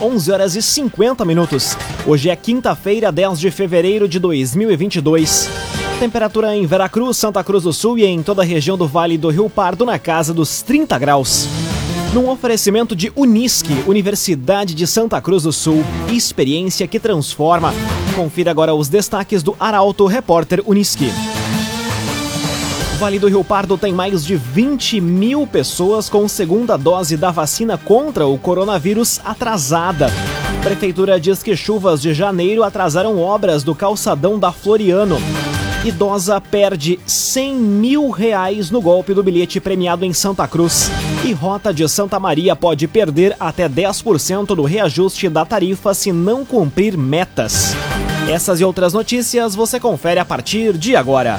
11 horas e 50 minutos. Hoje é quinta-feira, 10 de fevereiro de 2022. Temperatura em Veracruz, Santa Cruz do Sul e em toda a região do Vale do Rio Pardo na casa dos 30 graus. Num oferecimento de Unisque, Universidade de Santa Cruz do Sul, experiência que transforma. Confira agora os destaques do Arauto Repórter Unisque. Vale do Rio Pardo tem mais de 20 mil pessoas com segunda dose da vacina contra o coronavírus atrasada. Prefeitura diz que chuvas de janeiro atrasaram obras do calçadão da Floriano. Idosa perde 100 mil reais no golpe do bilhete premiado em Santa Cruz. E Rota de Santa Maria pode perder até 10% do reajuste da tarifa se não cumprir metas. Essas e outras notícias você confere a partir de agora.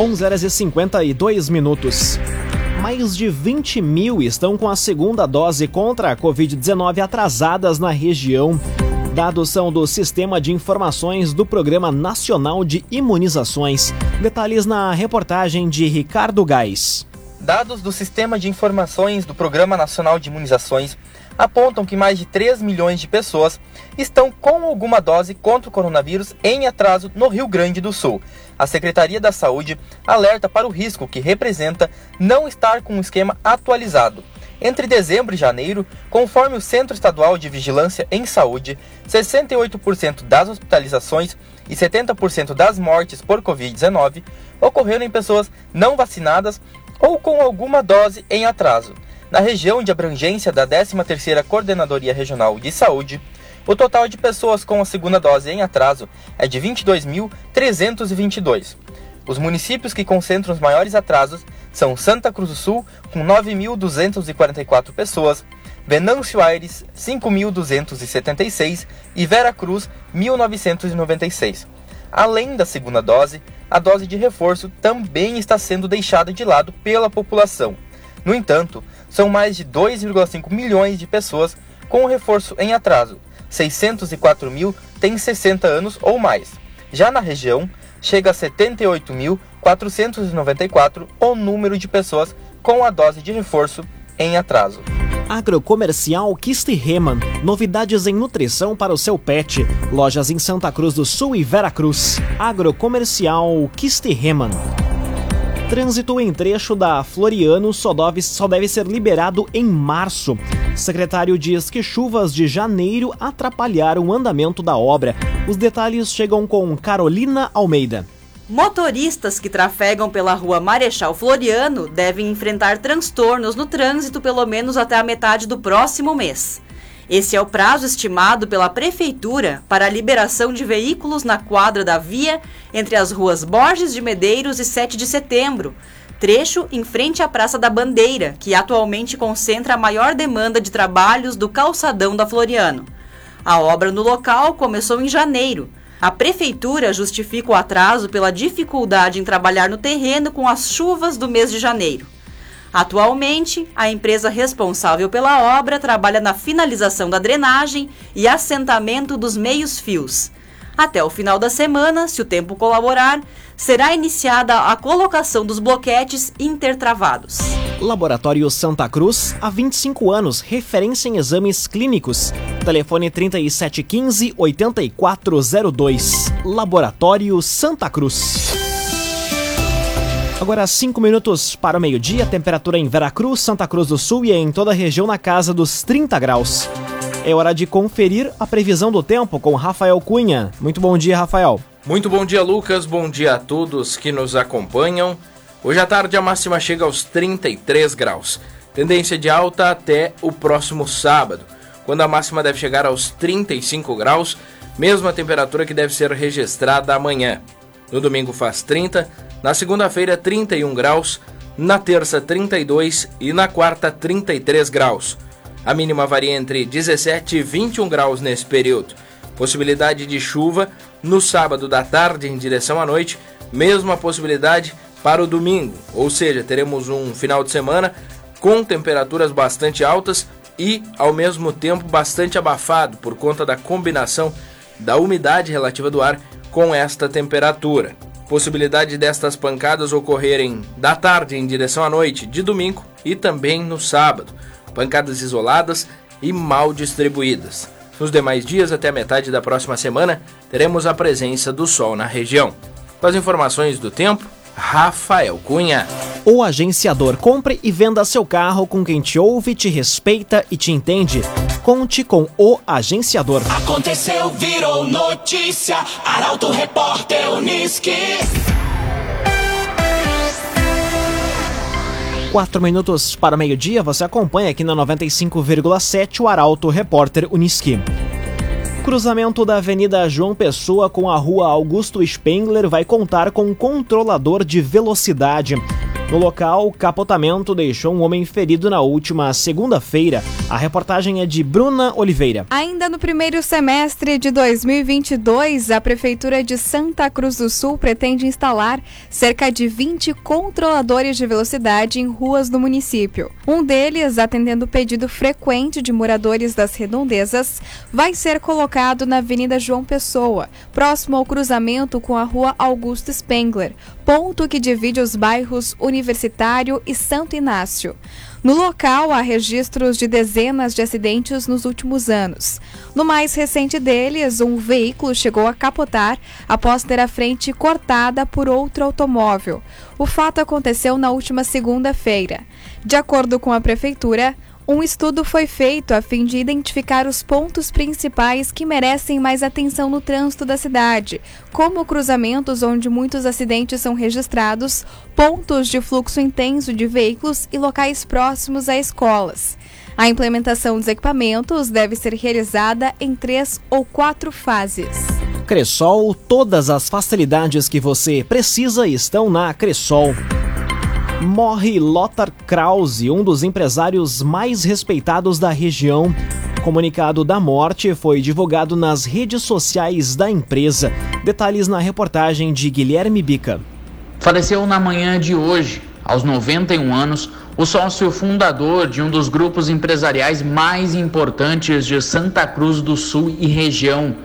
11 horas e 52 minutos. Mais de 20 mil estão com a segunda dose contra a Covid-19 atrasadas na região. Dados são do Sistema de Informações do Programa Nacional de Imunizações. Detalhes na reportagem de Ricardo Gás. Dados do Sistema de Informações do Programa Nacional de Imunizações apontam que mais de 3 milhões de pessoas estão com alguma dose contra o coronavírus em atraso no Rio Grande do Sul. A Secretaria da Saúde alerta para o risco que representa não estar com um esquema atualizado. Entre dezembro e janeiro, conforme o Centro Estadual de Vigilância em Saúde, 68% das hospitalizações e 70% das mortes por Covid-19 ocorreram em pessoas não vacinadas ou com alguma dose em atraso. Na região de abrangência da 13ª Coordenadoria Regional de Saúde, o total de pessoas com a segunda dose em atraso é de 22.322. Os municípios que concentram os maiores atrasos são Santa Cruz do Sul, com 9.244 pessoas, Venâncio Aires, 5.276 e Vera Cruz, 1.996. Além da segunda dose, a dose de reforço também está sendo deixada de lado pela população. No entanto, são mais de 2,5 milhões de pessoas com o reforço em atraso. 604 mil têm 60 anos ou mais. Já na região, chega a 78.494 o número de pessoas com a dose de reforço em atraso. Agrocomercial Kistiheman. Novidades em nutrição para o seu pet. Lojas em Santa Cruz do Sul e Veracruz. Agrocomercial Kistiheman. Trânsito em trecho da Floriano só deve, só deve ser liberado em março. Secretário diz que chuvas de janeiro atrapalharam o andamento da obra. Os detalhes chegam com Carolina Almeida. Motoristas que trafegam pela rua Marechal Floriano devem enfrentar transtornos no trânsito pelo menos até a metade do próximo mês. Esse é o prazo estimado pela Prefeitura para a liberação de veículos na quadra da via entre as ruas Borges de Medeiros e 7 de Setembro, trecho em frente à Praça da Bandeira, que atualmente concentra a maior demanda de trabalhos do calçadão da Floriano. A obra no local começou em janeiro. A prefeitura justifica o atraso pela dificuldade em trabalhar no terreno com as chuvas do mês de janeiro. Atualmente, a empresa responsável pela obra trabalha na finalização da drenagem e assentamento dos meios-fios. Até o final da semana, se o tempo colaborar, será iniciada a colocação dos bloquetes intertravados. Laboratório Santa Cruz, há 25 anos, referência em exames clínicos. Telefone 3715-8402. Laboratório Santa Cruz. Agora 5 minutos para o meio-dia, temperatura em Veracruz, Santa Cruz do Sul e em toda a região na casa dos 30 graus. É hora de conferir a previsão do tempo com Rafael Cunha. Muito bom dia, Rafael. Muito bom dia, Lucas. Bom dia a todos que nos acompanham. Hoje à tarde a máxima chega aos 33 graus. Tendência de alta até o próximo sábado, quando a máxima deve chegar aos 35 graus, mesma temperatura que deve ser registrada amanhã. No domingo faz 30, na segunda-feira 31 graus, na terça 32 e na quarta 33 graus. A mínima varia entre 17 e 21 graus nesse período. Possibilidade de chuva no sábado da tarde em direção à noite, mesma possibilidade para o domingo, ou seja, teremos um final de semana com temperaturas bastante altas e ao mesmo tempo bastante abafado por conta da combinação da umidade relativa do ar com esta temperatura. Possibilidade destas pancadas ocorrerem da tarde em direção à noite, de domingo e também no sábado. Pancadas isoladas e mal distribuídas. Nos demais dias, até a metade da próxima semana, teremos a presença do sol na região. Com as informações do tempo, Rafael Cunha. O agenciador compre e venda seu carro com quem te ouve, te respeita e te entende. Conte com o agenciador. Aconteceu, virou notícia. Arauto Repórter Uniski. Quatro minutos para meio-dia, você acompanha aqui na 95,7 o Arauto Repórter Uniski. Cruzamento da Avenida João Pessoa com a Rua Augusto Spengler vai contar com um controlador de velocidade. No local, o capotamento deixou um homem ferido na última segunda-feira. A reportagem é de Bruna Oliveira. Ainda no primeiro semestre de 2022, a Prefeitura de Santa Cruz do Sul pretende instalar cerca de 20 controladores de velocidade em ruas do município. Um deles, atendendo o pedido frequente de moradores das redondezas, vai ser colocado na Avenida João Pessoa, próximo ao cruzamento com a Rua Augusto Spengler, ponto que divide os bairros Universitário e Santo Inácio. No local, há registros de dezenas de acidentes nos últimos anos. No mais recente deles, um veículo chegou a capotar após ter a frente cortada por outro automóvel. O fato aconteceu na última segunda-feira. De acordo com a Prefeitura, um estudo foi feito a fim de identificar os pontos principais que merecem mais atenção no trânsito da cidade, como cruzamentos onde muitos acidentes são registrados, pontos de fluxo intenso de veículos e locais próximos a escolas. A implementação dos equipamentos deve ser realizada em três ou quatro fases. Cressol, todas as facilidades que você precisa estão na Cressol. Morre Lothar Krause, um dos empresários mais respeitados da região. Comunicado da morte foi divulgado nas redes sociais da empresa. Detalhes na reportagem de Guilherme Bica. Faleceu na manhã de hoje, aos 91 anos, o sócio fundador de um dos grupos empresariais mais importantes de Santa Cruz do Sul e região,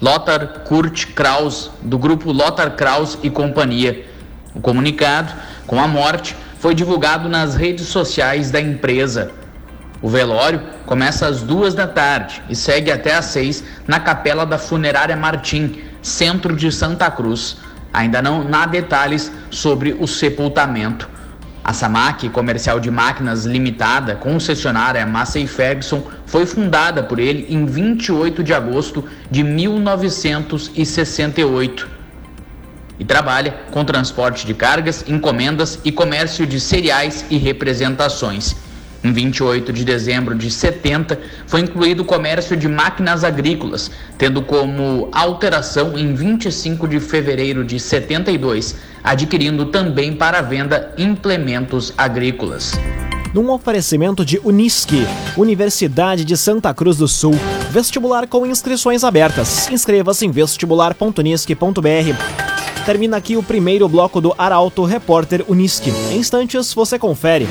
Lothar Kurt Kraus, do grupo Lothar Kraus e Companhia. O comunicado com a morte foi divulgado nas redes sociais da empresa. O velório começa às duas da tarde e segue até às seis na capela da Funerária Martim, centro de Santa Cruz. Ainda não há detalhes sobre o sepultamento. A Samac Comercial de Máquinas Limitada, concessionária Massey Ferguson, foi fundada por ele em 28 de agosto de 1968 e trabalha com transporte de cargas, encomendas e comércio de cereais e representações. Em 28 de dezembro de 70, foi incluído o comércio de máquinas agrícolas, tendo como alteração em 25 de fevereiro de 72, adquirindo também para venda implementos agrícolas. Num oferecimento de Unisque, Universidade de Santa Cruz do Sul, vestibular com inscrições abertas. Inscreva-se em vestibular.unisque.br. Termina aqui o primeiro bloco do Arauto Repórter Unisque. Em instantes você confere.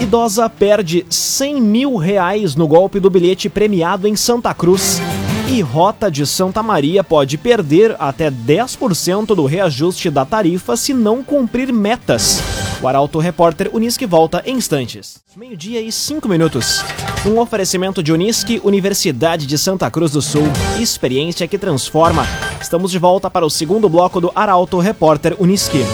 Idosa perde 100 mil reais no golpe do bilhete premiado em Santa Cruz. E Rota de Santa Maria pode perder até 10% do reajuste da tarifa se não cumprir metas. O Arauto Repórter Unisque volta em instantes. Meio-dia e cinco minutos. Um oferecimento de Unisque, Universidade de Santa Cruz do Sul. Experiência que transforma. Estamos de volta para o segundo bloco do Arauto Repórter Unisque.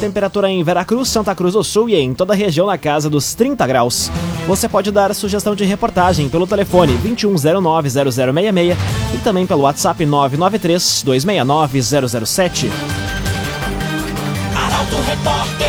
Temperatura em Veracruz, Santa Cruz do Sul e em toda a região na casa dos 30 graus. Você pode dar sugestão de reportagem pelo telefone 2109-0066 e também pelo WhatsApp 993-269-007. Arauto Repórter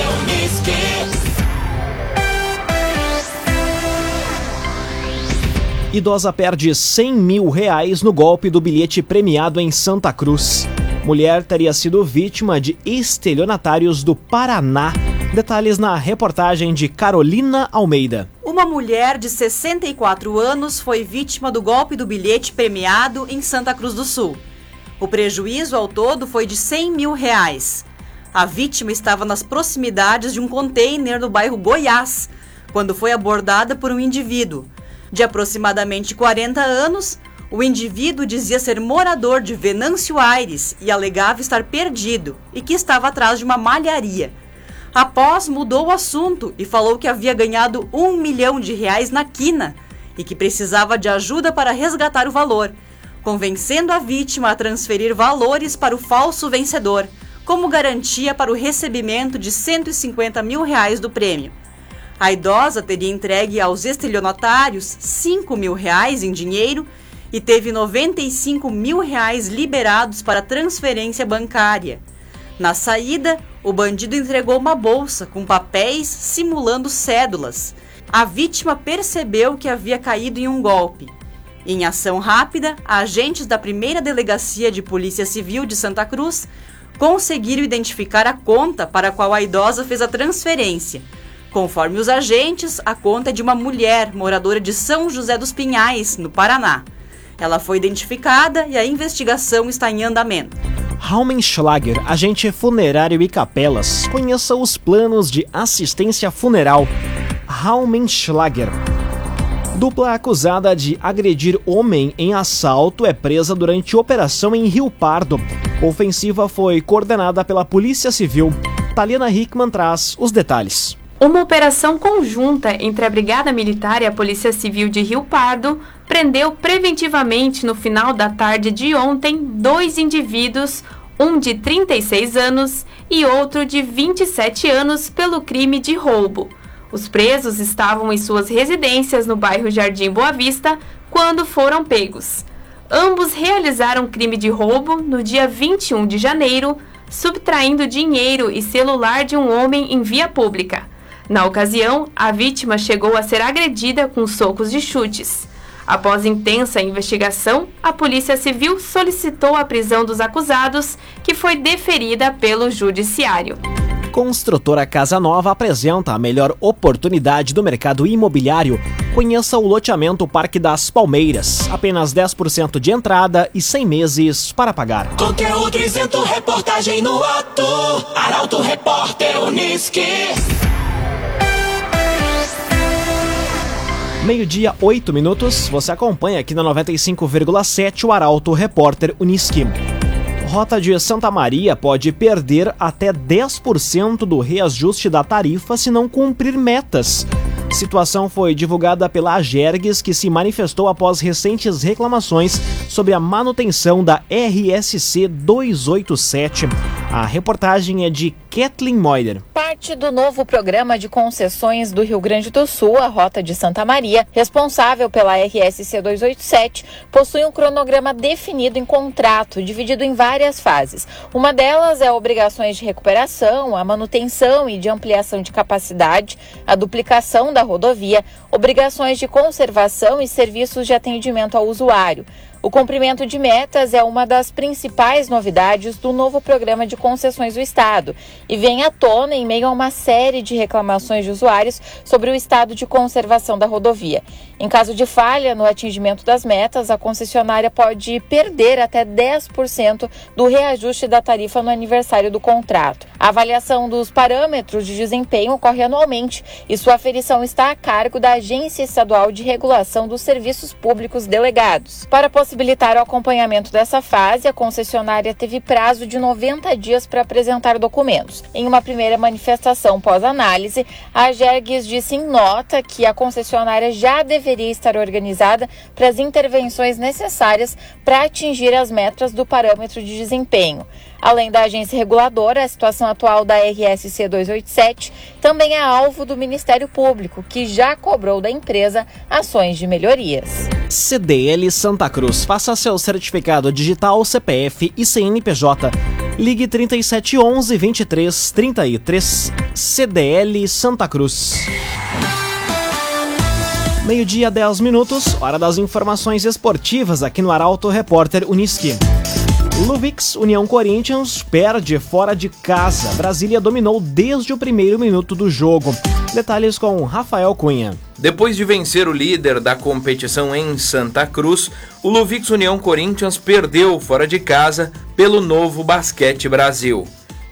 Idosa perde 100 mil reais no golpe do bilhete premiado em Santa Cruz. Mulher teria sido vítima de estelionatários do Paraná. Detalhes na reportagem de Carolina Almeida. Uma mulher de 64 anos foi vítima do golpe do bilhete premiado em Santa Cruz do Sul. O prejuízo ao todo foi de 100 mil reais. A vítima estava nas proximidades de um container no bairro Goiás, quando foi abordada por um indivíduo. De aproximadamente 40 anos, o indivíduo dizia ser morador de Venâncio Aires e alegava estar perdido e que estava atrás de uma malharia. Após, mudou o assunto e falou que havia ganhado um milhão de reais na quina e que precisava de ajuda para resgatar o valor, convencendo a vítima a transferir valores para o falso vencedor, como garantia para o recebimento de 150 mil reais do prêmio. A idosa teria entregue aos estelionatários 5 mil reais em dinheiro e teve 95 mil reais liberados para transferência bancária. Na saída, o bandido entregou uma bolsa com papéis simulando cédulas. A vítima percebeu que havia caído em um golpe. Em ação rápida, agentes da primeira delegacia de Polícia Civil de Santa Cruz conseguiram identificar a conta para a qual a idosa fez a transferência. Conforme os agentes, a conta é de uma mulher moradora de São José dos Pinhais, no Paraná. Ela foi identificada e a investigação está em andamento. Raumenschlager, agente funerário e capelas. Conheça os planos de assistência funeral. Raumenschlager. Dupla acusada de agredir homem em assalto é presa durante operação em Rio Pardo. Ofensiva foi coordenada pela Polícia Civil. Taliana Hickman traz os detalhes. Uma operação conjunta entre a Brigada Militar e a Polícia Civil de Rio Pardo prendeu preventivamente no final da tarde de ontem dois indivíduos, um de 36 anos e outro de 27 anos, pelo crime de roubo. Os presos estavam em suas residências no bairro Jardim Boa Vista quando foram pegos. Ambos realizaram crime de roubo no dia 21 de janeiro, subtraindo dinheiro e celular de um homem em via pública. Na ocasião, a vítima chegou a ser agredida com socos e chutes. Após intensa investigação, a Polícia Civil solicitou a prisão dos acusados, que foi deferida pelo Judiciário. Construtora Casa Nova apresenta a melhor oportunidade do mercado imobiliário. Conheça o loteamento Parque das Palmeiras. Apenas 10% de entrada e 100 meses para pagar. Conteúdo isento, reportagem no ato. Arauto Repórter Uniski. Meio-dia, 8 minutos. Você acompanha aqui na 95,7 o Arauto Repórter Uniski. Rota de Santa Maria pode perder até 10% do reajuste da tarifa se não cumprir metas. Situação foi divulgada pela Agergues, que se manifestou após recentes reclamações sobre a manutenção da RSC 287. A reportagem é de Kathleen Moider. Parte do novo programa de concessões do Rio Grande do Sul, a Rota de Santa Maria, responsável pela RSC 287, possui um cronograma definido em contrato, dividido em várias fases. Uma delas é obrigações de recuperação, a manutenção e de ampliação de capacidade, a duplicação da rodovia, obrigações de conservação e serviços de atendimento ao usuário. O cumprimento de metas é uma das principais novidades do novo programa de concessões do Estado e vem à tona em meio a uma série de reclamações de usuários sobre o estado de conservação da rodovia. Em caso de falha no atingimento das metas, a concessionária pode perder até 10% do reajuste da tarifa no aniversário do contrato. A avaliação dos parâmetros de desempenho ocorre anualmente e sua aferição está a cargo da Agência Estadual de Regulação dos Serviços Públicos Delegados. Para possibilitar o acompanhamento dessa fase, a concessionária teve prazo de 90 dias para apresentar documentos. Em uma primeira manifestação pós-análise, a Gergues disse em nota que a concessionária já deveria estar organizada para as intervenções necessárias para atingir as metas do parâmetro de desempenho. Além da agência reguladora, a situação atual da RSC 287 também é alvo do Ministério Público, que já cobrou da empresa ações de melhorias. CDL Santa Cruz. Faça seu certificado digital, CPF e CNPJ. Ligue 3711 2333. CDL Santa Cruz. Meio-dia, 10 minutos, hora das informações esportivas aqui no Arauto Repórter Uniski. Luvix União Corinthians perde fora de casa. Brasília dominou desde o primeiro minuto do jogo. Detalhes com Rafael Cunha. Depois de vencer o líder da competição em Santa Cruz, o Luvix União Corinthians perdeu fora de casa pelo Novo Basquete Brasil.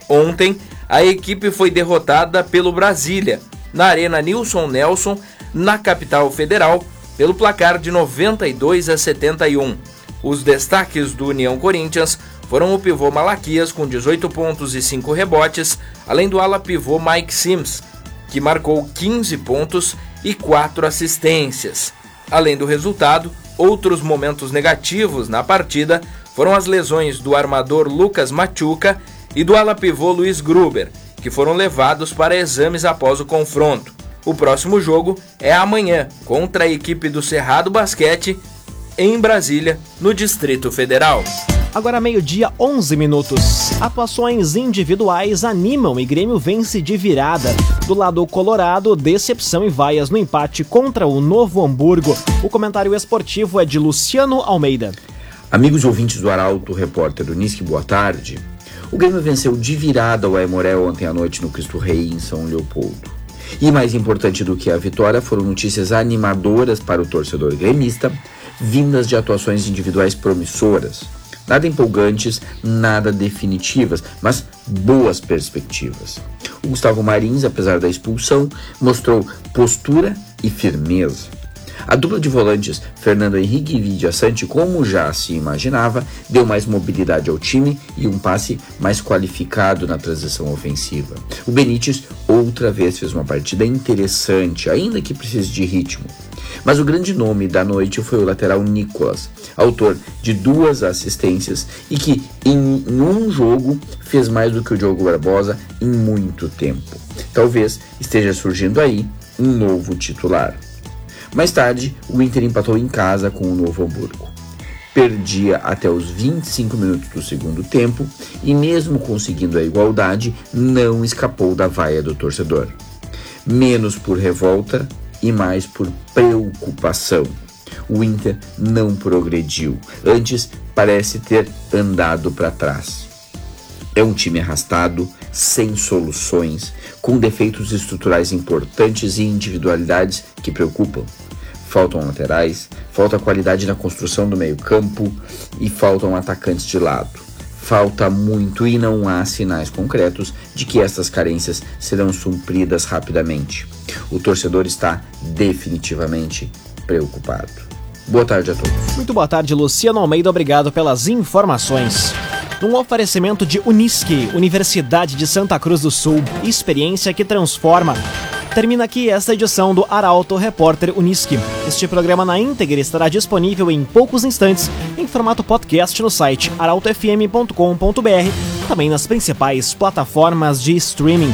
Ontem, a equipe foi derrotada pelo Brasília, na Arena Nilson Nelson, na capital federal, pelo placar de 92 a 71. Os destaques do União Corinthians foram o pivô Malaquias com 18 pontos e 5 rebotes, além do ala pivô Mike Sims, que marcou 15 pontos e 4 assistências. Além do resultado, outros momentos negativos na partida foram as lesões do armador Lucas Machuca e do ala pivô Luiz Gruber, que foram levados para exames após o confronto. O próximo jogo é amanhã contra a equipe do Cerrado Basquete em Brasília, no Distrito Federal. Agora meio-dia, 11 minutos. Atuações individuais animam e Grêmio vence de virada. Do lado colorado, decepção e vaias no empate contra o Novo Hamburgo. O comentário esportivo é de Luciano Almeida. Amigos ouvintes do Arauto, repórter Unisque, boa tarde. O Grêmio venceu de virada o Aimorel ontem à noite no Cristo Rei, em São Leopoldo. E mais importante do que a vitória foram notícias animadoras para o torcedor gremista, vindas de atuações individuais promissoras. Nada empolgantes, nada definitivas, mas boas perspectivas. O Gustavo Marins, apesar da expulsão, mostrou postura e firmeza. A dupla de volantes, Fernando Henrique e Vidia Sante, como já se imaginava, deu mais mobilidade ao time e um passe mais qualificado na transição ofensiva. O Benítez outra vez fez uma partida interessante, ainda que precise de ritmo. Mas o grande nome da noite foi o lateral Nicolas, autor de duas assistências e que em um jogo fez mais do que o Diogo Barbosa em muito tempo. Talvez esteja surgindo aí um novo titular. Mais tarde, o Inter empatou em casa com o Novo Hamburgo. Perdia até os 25 minutos do segundo tempo e, mesmo conseguindo a igualdade, não escapou da vaia do torcedor. Menos por revolta e mais por preocupação. O Inter não progrediu, antes parece ter andado para trás. É um time arrastado, sem soluções, com defeitos estruturais importantes e individualidades que preocupam. Faltam laterais, falta qualidade na construção do meio-campo e faltam atacantes de lado. Falta muito e não há sinais concretos de que estas carências serão supridas rapidamente. O torcedor está definitivamente preocupado. Boa tarde a todos. Muito boa tarde, Luciano Almeida. Obrigado pelas informações. Um oferecimento de Unisque, Universidade de Santa Cruz do Sul, experiência que transforma. Termina aqui esta edição do Arauto Repórter Unisque. Este programa na íntegra estará disponível em poucos instantes em formato podcast no site arautofm.com.br, também nas principais plataformas de streaming.